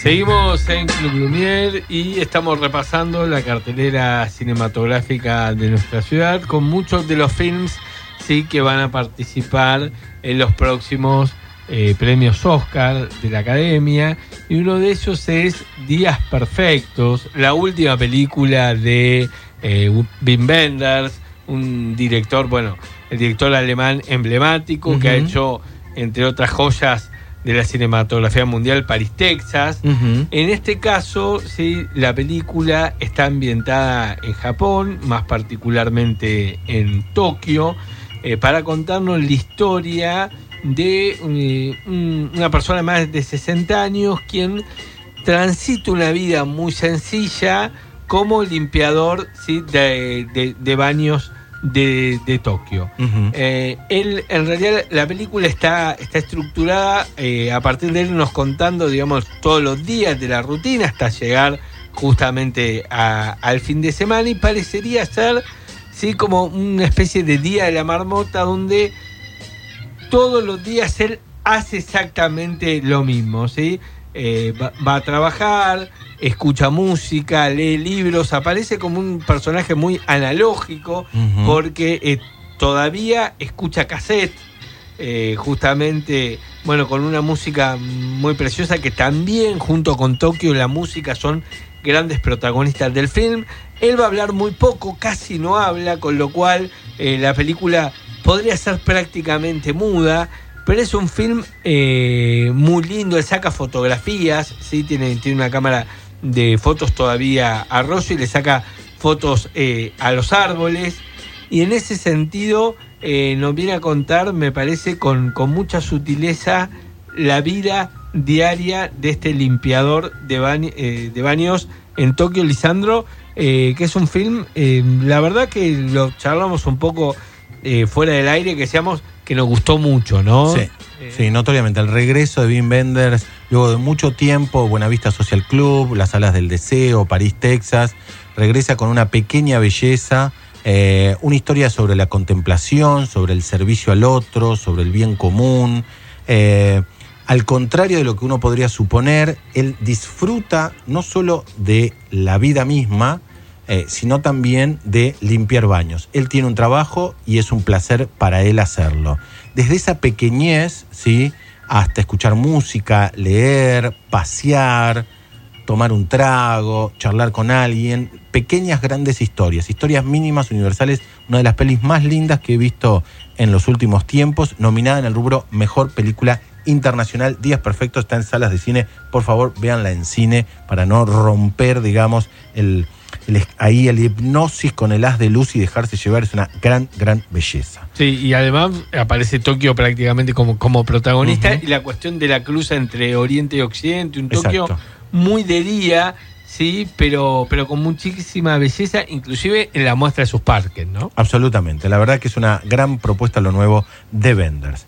Seguimos en Club Lumière y estamos repasando la cartelera cinematográfica de nuestra ciudad con muchos de los films sí que van a participar en los próximos eh, premios Oscar de la Academia. Y uno de ellos es Días Perfectos, la última película de eh, Wim Wenders, un director, bueno, el director alemán emblemático que ha hecho entre otras joyas de la cinematografía mundial, París, Texas. En este caso, sí, la película está ambientada en Japón, más particularmente en Tokio, eh, para contarnos la historia de eh, una persona más de 60 años quien transita una vida muy sencilla como limpiador ¿sí? de, de baños de, Tokio. Eh, él, en realidad, la película está, está estructurada eh, a partir de él nos contando, digamos, todos los días de la rutina hasta llegar justamente al fin de semana y parecería ser, sí, como una especie de día de la marmota donde todos los días él hace exactamente lo mismo, ¿sí? Eh, va, a trabajar, escucha música, lee libros, aparece como un personaje muy analógico porque eh, todavía escucha cassette, eh, justamente, bueno, con una música muy preciosa que también junto con Tokio la música son grandes protagonistas del film. Él va a hablar muy poco, casi no habla, con lo cual la película podría ser prácticamente muda pero es un film eh, muy lindo, él saca fotografías, ¿sí? tiene, tiene una cámara de fotos todavía a rollo y le saca fotos eh, a los árboles. Y en ese sentido eh, nos viene a contar, me parece, con, con, mucha sutileza la vida diaria de este limpiador de, de baños en Tokio, Lisandro, que es un film, la verdad que lo charlamos un poco fuera del aire, que seamos que nos gustó mucho, ¿no? Sí, sí, notoriamente. El regreso de Wim Wenders, luego de mucho tiempo, Buenavista Social Club, las Salas del Deseo, París, Texas, regresa con una pequeña belleza, eh, una historia sobre la contemplación, sobre el servicio al otro, sobre el bien común. Eh, al contrario de lo que uno podría suponer, él disfruta no solo de la vida misma, eh, sino también de limpiar baños. Él tiene un trabajo y es un placer para él hacerlo. Desde esa pequeñez, ¿sí? hasta escuchar música, leer, pasear, tomar un trago, charlar con alguien, pequeñas grandes historias, historias mínimas universales, una de las pelis más lindas que he visto en los últimos tiempos, nominada en el rubro Mejor Película Internacional. Días Perfectos está en salas de cine, por favor véanla en cine para no romper, digamos, el, ahí el hipnosis con el haz de luz y dejarse llevar es una gran, gran belleza. Sí, y además aparece Tokio prácticamente como, como protagonista y la cuestión de la cruz entre Oriente y Occidente, un Tokio muy de día, sí, pero, pero con muchísima belleza, inclusive en la muestra de sus parques, ¿no? Absolutamente, la verdad que es una gran propuesta lo nuevo de Venders.